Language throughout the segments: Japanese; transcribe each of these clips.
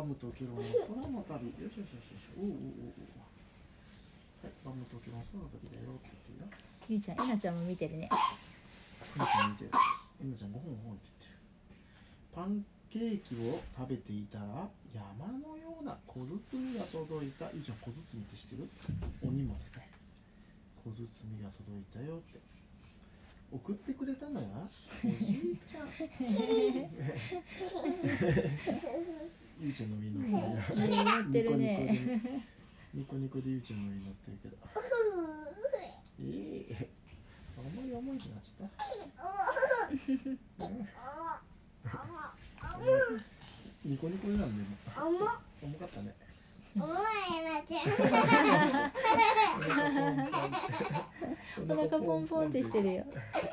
バムとケロン空の旅。よしよしよし。よしおうおうおう。おうはいバムとケロン空の旅だよって言ってるよ。ゆいちゃんえなちゃんも見てるね。えなちゃん見てるえなちゃんごほんごほんって言ってるパンケーキを食べていたら山のような小包が届いたゆいちゃん小包って知ってるお荷物ね。小包が届いたよって送ってくれたのはおじいちゃんゆいちゃんの上に乗ってるよね乗ってるねニコニコでゆうちゃんの上に乗ってるけど。ええあんまり重いになっちゃった。ニコニコでなんでも。重かったね。お腹ポンポンってしてるよ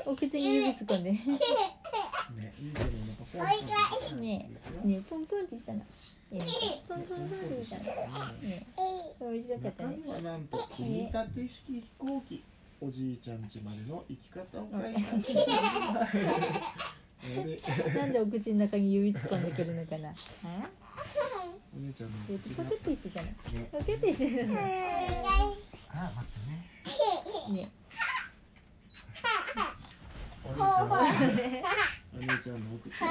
お口に指突っ込んでねね、ゆうちゃんのお腹ポンポン。ねねポンポンってしたの。えなちゃんポンポンポンってしたの。ね美味しかったね。中身はなんと組み立て式飛行機。おじいちゃん家までの行き方を書いてある。で なんでお口の中に指突っ込んでくるのかな。あお姉ちゃんのえ口がポケットしてたの。ね、ポケットしてたの。あ、待ってね。ねお姉ちゃんのお姉ちゃんのお口が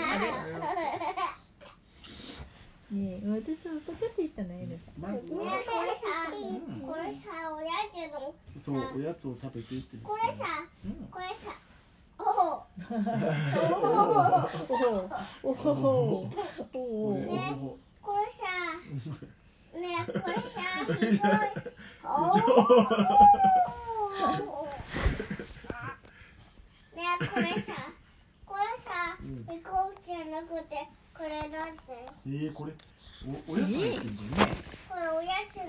ね私もポケットしたのえなちまずはそうおやつを食べてって。これさ、うんこれさ、おお、ゃんおおおおおこおれおほこれさ、ねえ、これさ、ひどい。おお。ねえ、これさ、くてこれだって？えー、これおおやつ入ってんじゃね、これおやつの